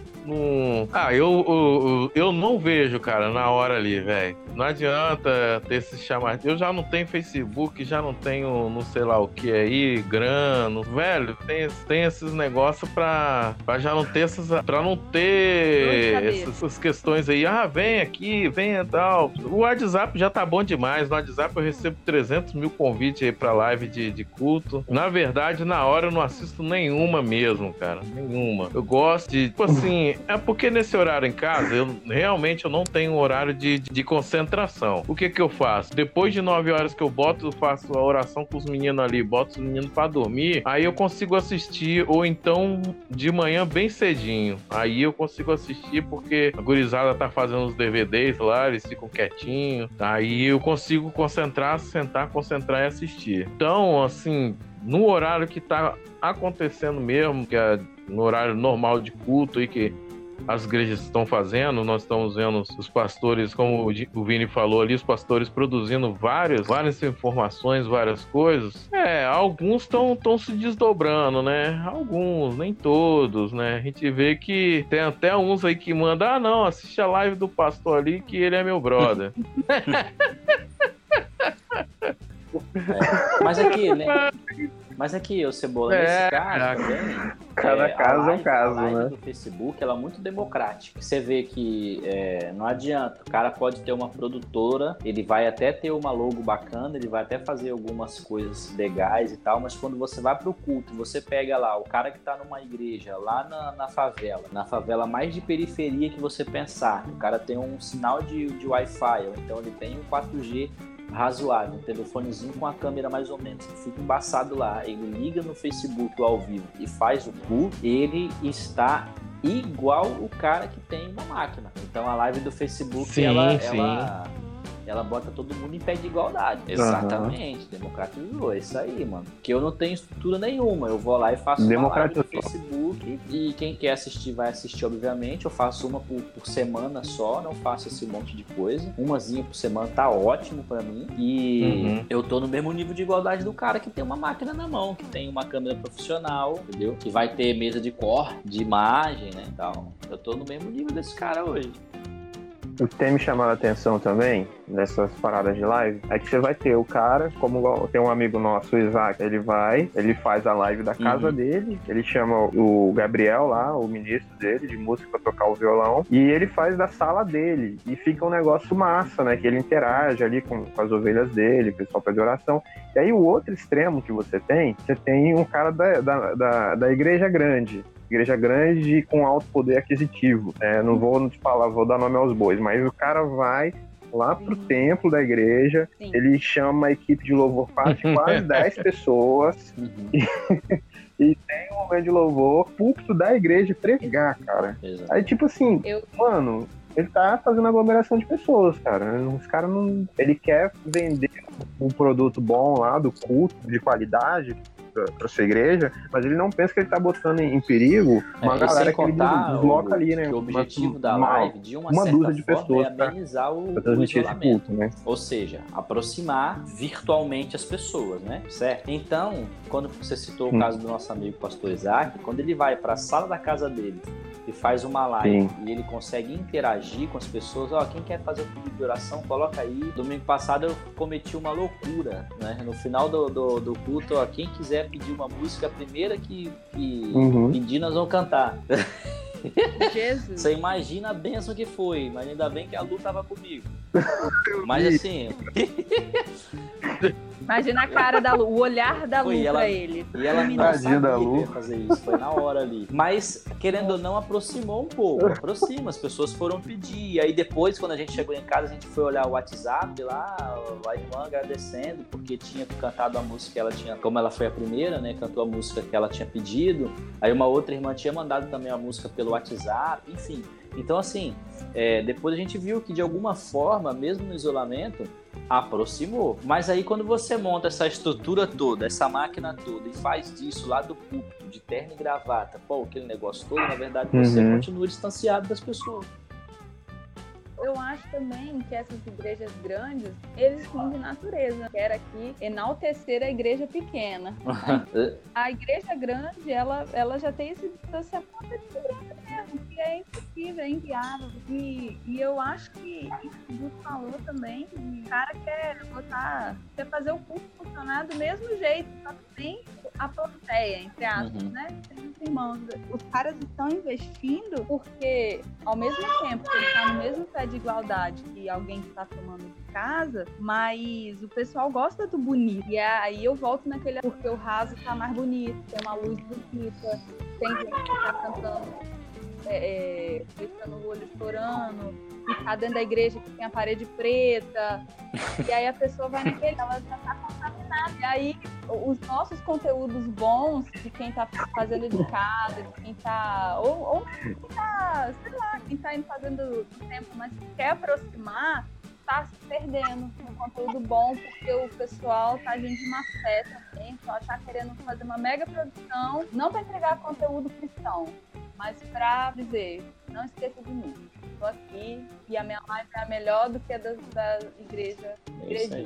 Ah, eu, eu, eu não vejo, cara, na hora ali, velho. Não adianta ter esse chamar. Eu já não tenho Facebook, já não tenho não sei lá o que aí, grano. Velho, tem, tem esses negócios pra, pra já não ter essas. Pra não de ter essas, essas questões aí. Ah, vem aqui, vem e tal. O WhatsApp já tá bom demais. No WhatsApp eu recebo 300 mil convites aí pra live de, de culto. Na verdade, na hora eu não assisto nenhuma mesmo, cara. Nenhuma. Eu gosto de. Tipo assim, é porque nesse horário em casa, eu realmente eu não tenho um horário de, de concentração. O que que eu faço? Depois de 9 horas que eu boto, eu faço a oração com os meninos ali, boto os meninos pra dormir, aí eu consigo assistir, ou então de manhã bem cedinho. Aí eu consigo assistir porque a gurizada tá fazendo os DVDs lá, eles ficam quietinhos. Aí eu consigo concentrar, sentar, concentrar e assistir. Então, assim, no horário que tá acontecendo mesmo, que é no horário normal de culto aí que as igrejas estão fazendo, nós estamos vendo os pastores, como o Vini falou ali, os pastores produzindo várias, várias informações, várias coisas. É, alguns estão se desdobrando, né? Alguns, nem todos, né? A gente vê que tem até uns aí que mandam, ah, não, assiste a live do pastor ali que ele é meu brother. É. Mas aqui, né? Mas aqui, o Cebola, É, nesse caso também. Cada a caso é um caso, a né? do Facebook ela é muito democrática. Você vê que é, não adianta. O cara pode ter uma produtora, ele vai até ter uma logo bacana, ele vai até fazer algumas coisas legais e tal, mas quando você vai pro culto, você pega lá o cara que tá numa igreja, lá na, na favela, na favela mais de periferia que você pensar, o cara tem um sinal de, de Wi-Fi, ou então ele tem um 4G razoável, um telefonezinho com a câmera mais ou menos, que fica embaçado lá, ele liga no Facebook ao vivo e faz o culto, ele está igual o cara que tem uma máquina. Então a live do Facebook, Sim, ela, sim. ela, ela bota todo mundo em pé de igualdade. Exatamente, uhum. democratizou, é isso aí, mano. Porque eu não tenho estrutura nenhuma, eu vou lá e faço uma live no Facebook e quem quer assistir vai assistir, obviamente. Eu faço uma por, por semana só, não faço esse monte de coisa. Umazinha por semana tá ótimo para mim. E uhum. eu tô no mesmo nível de igualdade do cara que tem uma máquina na mão, que tem uma câmera profissional, entendeu? Que vai ter mesa de corte, de imagem, né? Então, eu tô no mesmo nível desse cara hoje. O que tem me chamado a atenção também nessas paradas de live é que você vai ter o cara, como tem um amigo nosso, o Isaac, ele vai, ele faz a live da casa uhum. dele, ele chama o Gabriel lá, o ministro dele de música para tocar o violão, e ele faz da sala dele. E fica um negócio massa, né? Que ele interage ali com, com as ovelhas dele, o pessoal pede oração. E aí o outro extremo que você tem, você tem um cara da, da, da, da igreja grande, igreja grande com alto poder aquisitivo. É, não vou te falar, vou dar nome aos bois, mas o cara vai lá pro templo da igreja, Sim. ele chama a equipe de louvor parte quase 10 pessoas uhum. e, e, tem um momento de louvor, púlpito da igreja pregar, cara. Exato. Aí tipo assim, Eu... mano, ele tá fazendo aglomeração de pessoas, cara. Os caras não. Ele quer vender um produto bom lá do culto, de qualidade, para sua igreja, mas ele não pensa que ele está botando em perigo uma é, galera que ele desloca ali, né? o objetivo uma, da live, de uma, uma dúzia de pessoas, é amenizar o, o isolamento. Culto, né? Ou seja, aproximar virtualmente as pessoas, né? Certo? Então, quando você citou o caso do nosso amigo pastor Isaac, quando ele vai para a sala da casa dele e faz uma live Sim. e ele consegue interagir com as pessoas, ó, quem quer fazer pedido de oração, coloca aí. Domingo passado eu cometi uma loucura, né? No final do, do, do culto, ó, quem quiser pedir uma música, a primeira que, que uhum. pedir, nós vamos cantar. Jesus. Você imagina a benção que foi, mas ainda bem que a Lu tava comigo. mas assim. Imagina a cara da Lu, o olhar da Lu ela, pra ele. E ela me não sabia da Lu. fazer isso, foi na hora ali. Mas, querendo ou não, aproximou um pouco. Aproxima, as pessoas foram pedir. Aí depois, quando a gente chegou em casa, a gente foi olhar o WhatsApp lá, a irmã agradecendo, porque tinha cantado a música que ela tinha, como ela foi a primeira, né? Cantou a música que ela tinha pedido. Aí uma outra irmã tinha mandado também a música pelo WhatsApp, enfim. Então, assim, é, depois a gente viu que de alguma forma, mesmo no isolamento, aproximou. Mas aí quando você monta essa estrutura toda, essa máquina toda e faz disso lá do púlpito, de terno e gravata, pô, aquele negócio todo, na verdade você uhum. continua distanciado das pessoas eu acho também que essas igrejas grandes, eles são de natureza. Quero aqui enaltecer a igreja pequena. a igreja grande, ela, ela já tem esse distanciamento de grande mesmo, que é impossível, é inviável. E, e eu acho que isso que o Gus falou também, o cara quer botar, quer fazer o curso funcionar do mesmo jeito, só que tem a plateia, entre aspas, uhum. né? irmãos, os caras estão investindo porque, ao mesmo tempo que ele está no mesmo pé de igualdade que alguém que está tomando de casa, mas o pessoal gosta do bonito. E aí eu volto naquele porque o raso tá mais bonito, tem uma luz bonita, tem gente que tá cantando é, é, deixando o olho estourando, ficar dentro da igreja que tem a parede preta, e aí a pessoa vai naquele, ela já tá contaminada. E aí os nossos conteúdos bons de quem tá fazendo de casa, de quem tá. Ou, ou quem tá, sei lá, quem tá indo fazendo tempo, mas quer aproximar, tá se perdendo no conteúdo bom, porque o pessoal tá agindo de má fé também, só tá querendo fazer uma mega produção, não para entregar conteúdo cristão, mas para dizer, não esqueça de mim. Estou aqui e a minha live é melhor do que a da, da igreja. É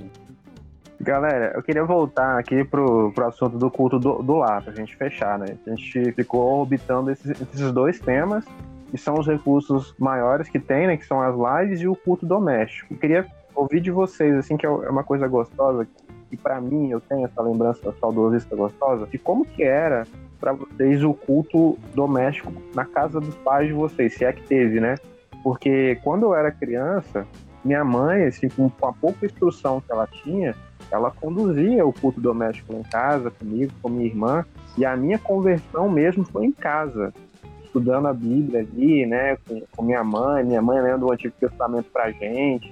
Galera, eu queria voltar aqui pro, pro assunto do culto do, do lar, pra gente fechar, né? A gente ficou orbitando esses, esses dois temas, que são os recursos maiores que tem, né? Que são as lives e o culto doméstico. Eu queria ouvir de vocês, assim, que é uma coisa gostosa, que para mim eu tenho essa lembrança saudosista gostosa, de como que era para vocês o culto doméstico na casa dos pais de vocês, se é que teve, né? Porque quando eu era criança, minha mãe, assim, com a pouca instrução que ela tinha, ela conduzia o culto doméstico em casa, comigo, com minha irmã, e a minha conversão mesmo foi em casa, estudando a Bíblia ali, né, com, com minha mãe, minha mãe lendo o Antigo Testamento pra gente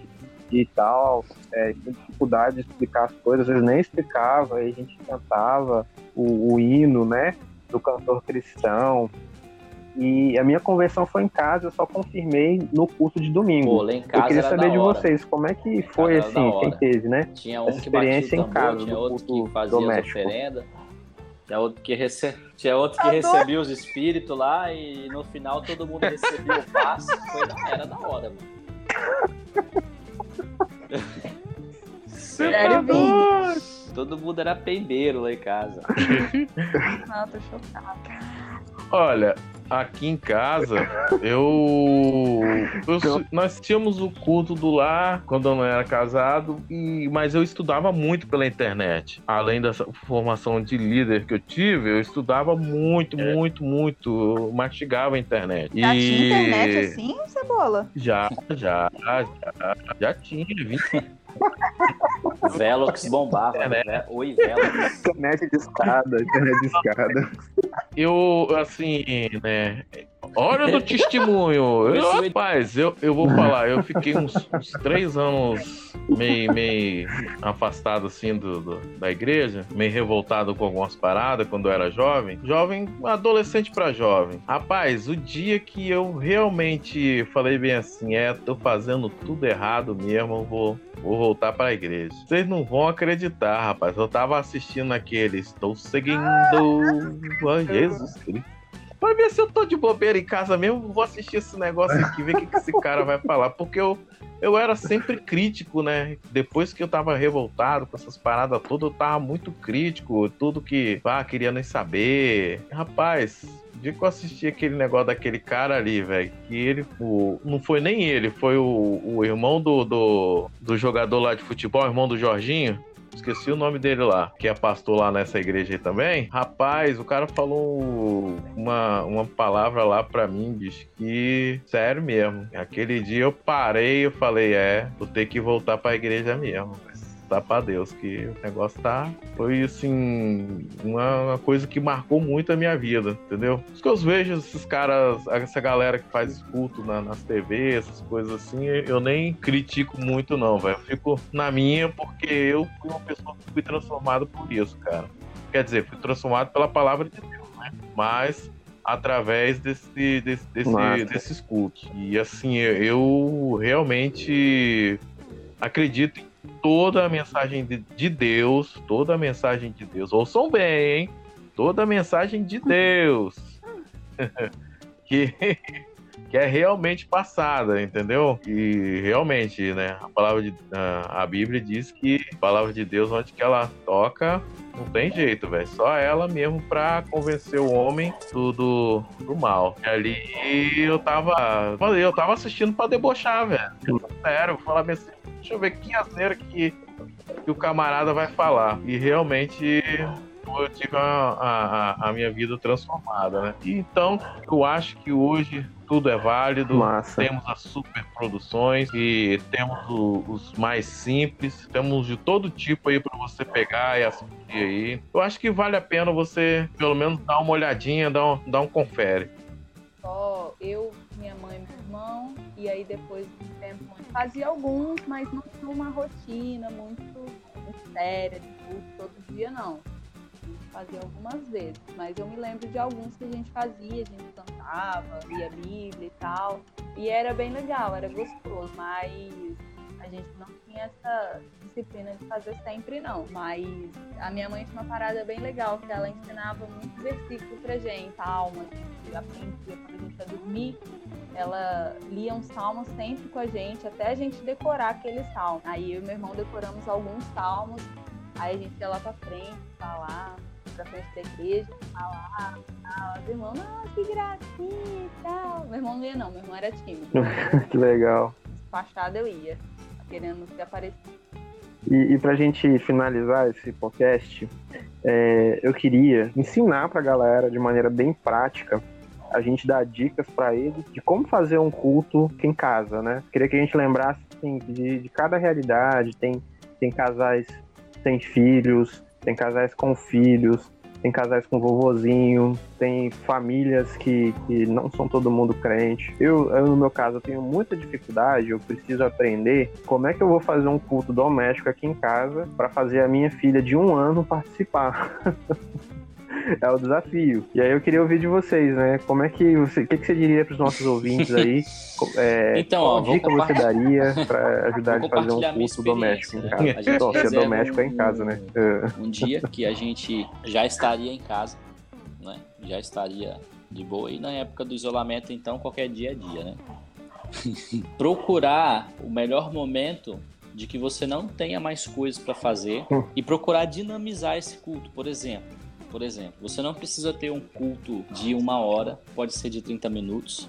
e tal, é, tinha dificuldade de explicar as coisas, às vezes nem explicava, aí a gente cantava o, o hino, né, do cantor cristão. E a minha conversão foi em casa, eu só confirmei no culto de domingo. Pô, lá em casa eu queria era saber da de hora. vocês, como é que foi assim, quem teve, né? Tinha um Essa que batia o experiência em tambor, casa, tinha outro que fazia as doméstico. oferendas, tinha outro que, rece... tinha outro que Adoro. recebia os espíritos lá e no final todo mundo recebia o passe. Foi da... Era da hora, mano. Sério, Vini? Todo mundo era peideiro lá em casa. Não, tô chocada. Olha, aqui em casa, eu, eu nós tínhamos o culto do lar quando eu não era casado, e, mas eu estudava muito pela internet. Além dessa formação de líder que eu tive, eu estudava muito, muito, muito. Eu mastigava a internet. Já e... tinha internet assim, Cebola? Já, já, já, já tinha, 20 Velox bombava, né? Oi, Velox. Internet de escada, internet de escada. Eu, assim, né? Olha do testemunho. Eu, rapaz, eu, eu vou falar, eu fiquei uns, uns três anos meio, meio afastado, assim, do, do- da igreja, meio revoltado com algumas paradas quando eu era jovem. Jovem, adolescente pra jovem. Rapaz, o dia que eu realmente falei bem assim, é, tô fazendo tudo errado mesmo, eu vou, vou voltar pra igreja. Vocês não vão acreditar, rapaz. Eu tava assistindo aquele Estou seguindo a Jesus Cristo. Pra ver se eu tô de bobeira em casa mesmo, vou assistir esse negócio aqui, ver o que, que esse cara vai falar. Porque eu, eu era sempre crítico, né? Depois que eu tava revoltado com essas paradas todas, eu tava muito crítico. Tudo que, ah, queria nem saber. Rapaz, dia que eu assisti aquele negócio daquele cara ali, velho, que ele, o, não foi nem ele, foi o, o irmão do, do, do jogador lá de futebol, irmão do Jorginho. Esqueci o nome dele lá, que é pastor lá nessa igreja aí também. Rapaz, o cara falou uma, uma palavra lá pra mim, bicho, que. Sério mesmo. Aquele dia eu parei eu falei: é, vou ter que voltar pra igreja mesmo. Tá pra Deus, que o negócio tá. Foi assim. Uma, coisa que marcou muito a minha vida, entendeu? Por isso que eu vejo esses caras, essa galera que faz culto na, nas TV, essas coisas assim, eu nem critico muito, não, velho. Eu fico na minha porque eu fui uma pessoa que fui transformado por isso, cara. Quer dizer, fui transformado pela palavra de Deus, né? Mas através desse, desse, desse- desses cultos. E assim, eu realmente acredito em toda a mensagem de, de Deus, toda a mensagem de Deus. Ouçam bem, hein? Toda a mensagem de Deus. que, que é realmente passada, entendeu? E realmente, né? A palavra de a, Bíblia diz que a palavra de Deus, onde que ela toca, não tem jeito, velho. Só ela mesmo pra convencer o homem do, do, do mal. E ali eu tava. Falei, eu tava assistindo pra debochar, velho. Sério, falar assim, deixa eu ver que asneira que, que o camarada vai falar. E realmente eu tive a, a, a- minha vida transformada, né? Então, eu acho que hoje tudo é válido. Massa. Temos as super produções e temos o- os mais simples. Temos de todo tipo aí para você pegar e assistir aí. Eu acho que vale a pena você, pelo menos, dar uma olhadinha, dar um, dar um confere. Só eu, minha mãe e meu irmão. E aí depois de um tempo fazia alguns, mas não tinha uma rotina muito, muito séria de culto todo dia, não. Gente Fazia algumas vezes, mas eu me lembro de alguns que a gente fazia, a gente cantava, lia Bíblia e tal. E era bem legal, era gostoso, mas a gente não tinha essa disciplina de fazer sempre, não. Mas a minha mãe tinha uma parada bem legal, que ela ensinava muito versículo pra gente, salmos, a gente aprendia quando a gente ia dormir. Ela lia um salmo sempre com a gente, até a gente decorar aquele salmo. Aí eu e meu irmão decoramos alguns salmos, aí a gente ia lá pra frente, falar, pra frente da igreja, falar, tal. Os irmãos, nossa, que gracinha e tal. Meu irmão não ia não, meu irmão era tímido. que legal. Despachado eu ia, querendo se aparecer. E, e pra gente finalizar esse podcast, é, eu queria ensinar pra galera de maneira bem prática a gente dar dicas pra eles de como fazer um culto em casa, né? Queria que a gente lembrasse assim, de, de cada realidade. Tem, tem casais sem filhos, tem casais com filhos, tem casais com vovozinho, tem famílias que, que não são todo mundo crente. Eu, eu, no meu caso, tenho muita dificuldade, eu preciso aprender como é que eu vou fazer um culto doméstico aqui em casa para fazer a minha filha de um ano participar. é o desafio. E aí eu queria ouvir de vocês, né? Como é que você. O que, que você diria para os nossos ouvintes aí? É, então, qual ó, dica você daria para ajudar a fazer um culto doméstico em casa? A gente Bom, se é doméstico é em um- casa, né? Um dia que a gente já estaria em casa, né? Já estaria de boa. E na época do isolamento, então, qualquer dia é dia, né? procurar o melhor momento de que você não tenha mais coisas para fazer Hum. e procurar dinamizar esse culto, por exemplo. Por exemplo, você não precisa ter um culto de uma hora, pode ser de 30 minutos.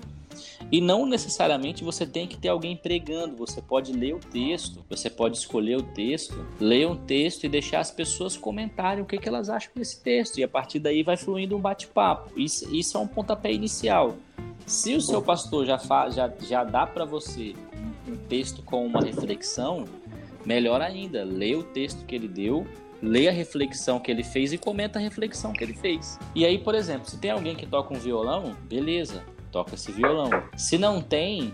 E não necessariamente você tem que ter alguém pregando, você pode ler o texto, você pode escolher o texto, ler um texto e deixar as pessoas comentarem o que, que elas acham desse texto, e a partir daí vai fluindo um bate-papo. Isso, isso é um pontapé inicial. Se o seu pastor já, já, já dá para você um texto com uma reflexão, melhor ainda, lê o texto que ele deu, lê a reflexão que ele fez e comenta a reflexão que ele fez. E aí, por exemplo, se tem alguém que toca um violão, beleza, toca esse violão. Se não tem,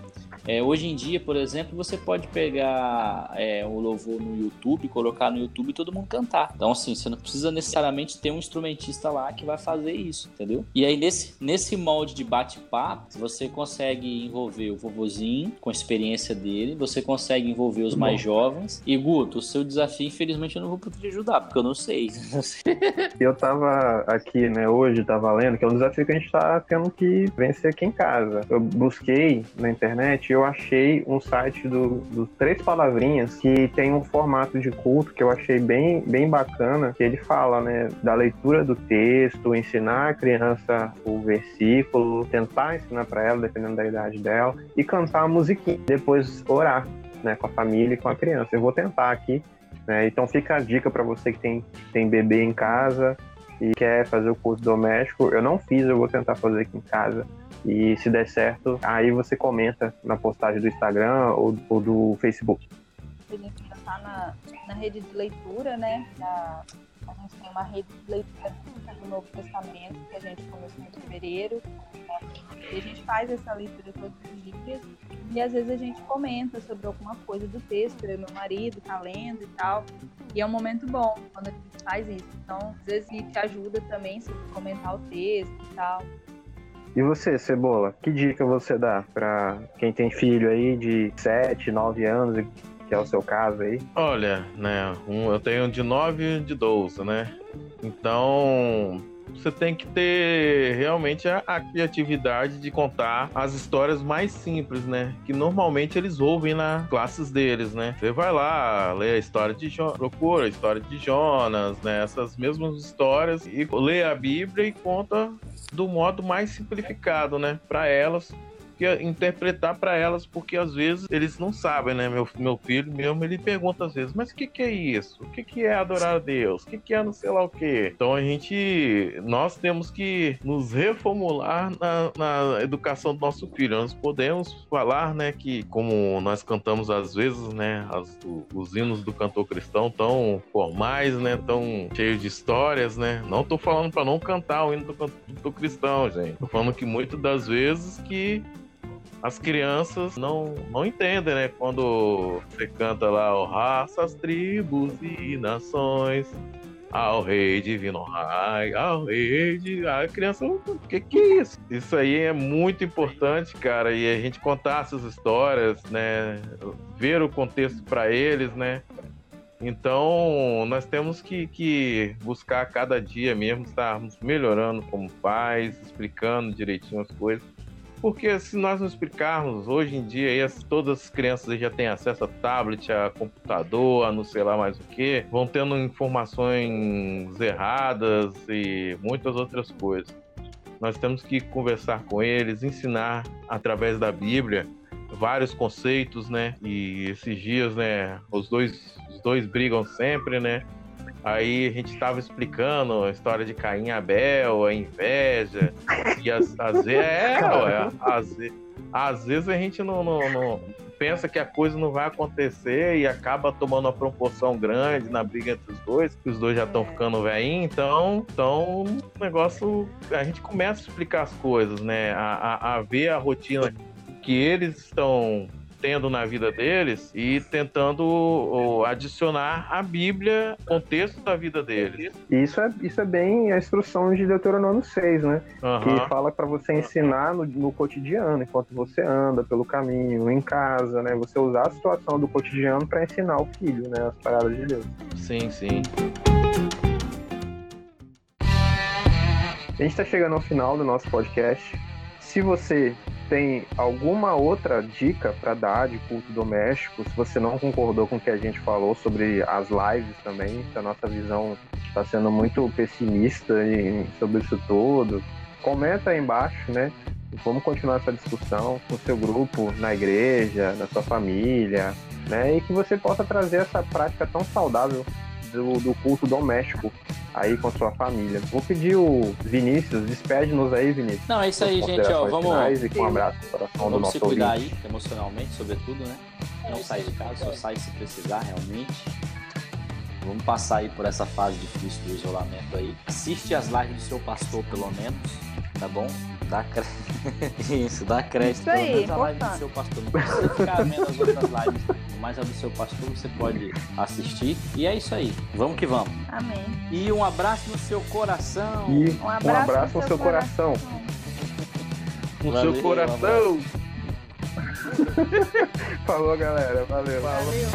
é, hoje em dia, por exemplo, você pode pegar é, o louvor no YouTube, colocar no YouTube e todo mundo cantar. Então, assim, você não precisa necessariamente ter um instrumentista lá que vai fazer isso, entendeu? E aí, nesse, nesse molde de bate-papo, você consegue envolver o vovozinho com a experiência dele, você consegue envolver os mais jovens. E, Guto, o seu desafio, infelizmente, eu não vou poder te ajudar, porque eu não sei. Eu tava aqui, né, hoje, tava lendo, que é um desafio que a gente tá tendo que vencer aqui em casa. Eu busquei na internet e eu achei um site do, do Três Palavrinhas que tem um formato de culto que eu achei bem, bem bacana, que ele fala, né, da leitura do texto, ensinar a criança o versículo, tentar ensinar para ela, dependendo da idade dela, e cantar a musiquinha, depois orar, né, com a família e com a criança. Eu vou tentar aqui, né, então fica a dica para você que tem, tem bebê em casa, e quer fazer o curso doméstico, eu não fiz, eu vou tentar fazer aqui em casa. E se der certo, aí você comenta na postagem do Instagram ou, ou do Facebook. A gente já tá na, na rede de leitura, né? Da- a gente tem uma rede de leitura do Novo Testamento, que a gente começou em fevereiro. né? E a gente faz essa leitura todos os dias. E às vezes a gente comenta sobre alguma coisa do texto, e meu marido tá lendo e tal. E é um momento bom quando a gente faz isso. Então, às vezes a gente ajuda também se comentar o texto e tal. E você, Cebola, que dica você dá para quem tem filho aí de 7, 9 anos, que é o seu caso aí? Olha, né, um, eu tenho de 9 e de 12, né? Então, você tem que ter realmente a, a criatividade de contar as histórias mais simples, né? Que normalmente eles ouvem nas classes deles, né? Você vai lá, lê a história de Jonas, procura a história de Jonas, né? Essas mesmas histórias e lê a Bíblia e conta do modo mais simplificado, né? Para elas que interpretar para elas, porque às vezes eles não sabem, né? Meu, meu filho mesmo, ele pergunta às vezes, mas o que, que é isso? O que, que é adorar a Deus? O que, que é não sei lá o quê? Então a gente, nós temos que nos reformular na, na educação do nosso filho. Nós podemos falar, né, que como nós cantamos às vezes, né, as, os hinos do cantor cristão tão formais, né, tão cheios de histórias, né? Não tô falando para não cantar o hino do cantor cristão, gente. Tô falando que muitas das vezes que as crianças não, não entendem, né? Quando você canta lá, ó, raças, tribos e nações, ao rei divino rai, ao rei de... A criança, o que que é isso? Isso aí é muito importante, cara, e a gente contar essas histórias, né? Ver o contexto para eles, né? Então, nós temos que, que buscar cada dia mesmo estarmos melhorando como pais, explicando direitinho as coisas. Porque se nós não explicarmos, hoje em dia aí, as- todas as crianças já têm acesso a tablet, a computador, a não sei lá mais o que, vão tendo informações erradas e muitas outras coisas. Nós temos que conversar com eles, ensinar através da Bíblia vários conceitos, né? E esses dias, né, os dois, os dois brigam sempre, né? Aí a gente estava explicando a história de Caim e Abel, a inveja, e as, às vezes, é, ué, às, ve- às vezes a gente não, não- não- pensa que a coisa não vai acontecer e acaba tomando uma proporção grande na briga entre os dois, que os dois já estão É. ficando velhinhos, então, então o negócio, a gente começa a explicar as coisas, né? A, a, a ver a rotina que eles estão tendo na vida deles e tentando ou, adicionar a Bíblia, contexto da vida deles. Isso é, isso é bem a instrução de Deuteronômio 6, né? Uhum. Que fala para você ensinar no, no, cotidiano, enquanto você anda pelo caminho, em casa, né? Você usar a situação do cotidiano para ensinar o filho, né? As paradas de Deus. Sim, sim. A gente está chegando ao final do nosso podcast. Se você tem alguma outra dica para dar de culto doméstico, se você não concordou com o que a gente falou sobre as lives também, se a nossa visão está sendo muito pessimista sobre isso tudo, comenta aí embaixo, né? Vamos continuar essa discussão com o seu grupo, na igreja, na sua família, né? E que você possa trazer essa prática tão saudável do, do culto doméstico aí com sua família. Vou pedir o Vinícius, despede-nos aí, Vinícius. Não, é isso aí, gente. Ó, vamos. E com um abraço no coração vamos do nosso se cuidar ouvinte. aí, emocionalmente, sobretudo, né? Não sair de casa, só sai se precisar realmente. Vamos passar aí por essa fase difícil do isolamento aí. Assiste as lives do seu pastor, pelo menos, tá bom? Dá cre... Isso, dá crédito. Isso aí, pelo menos a live do seu pastor. Não precisa ficar vendo as outras lives, mas a do seu pastor você pode assistir. E é isso aí. Vamos que vamos. Amém. E um abraço no seu coração. E Um um abraço, abraço, no seu coração. No Valeu, seu coração. Falou, galera. Valeu. Valeu.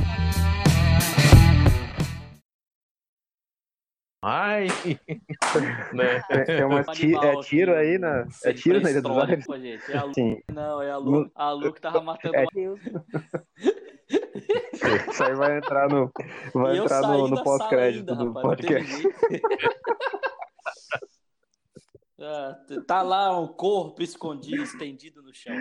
Ai! né? É, é, uma ti- é tiro aí na. É tiro na pô, gente. É a Lu... Sim. Não, é a Lu, a Lu que tava matando É. uma... Deus. Isso aí vai entrar no. Vai E entrar no, no pós-crédito do rapaz, podcast. Ah, tá lá um corpo escondido, estendido no chão.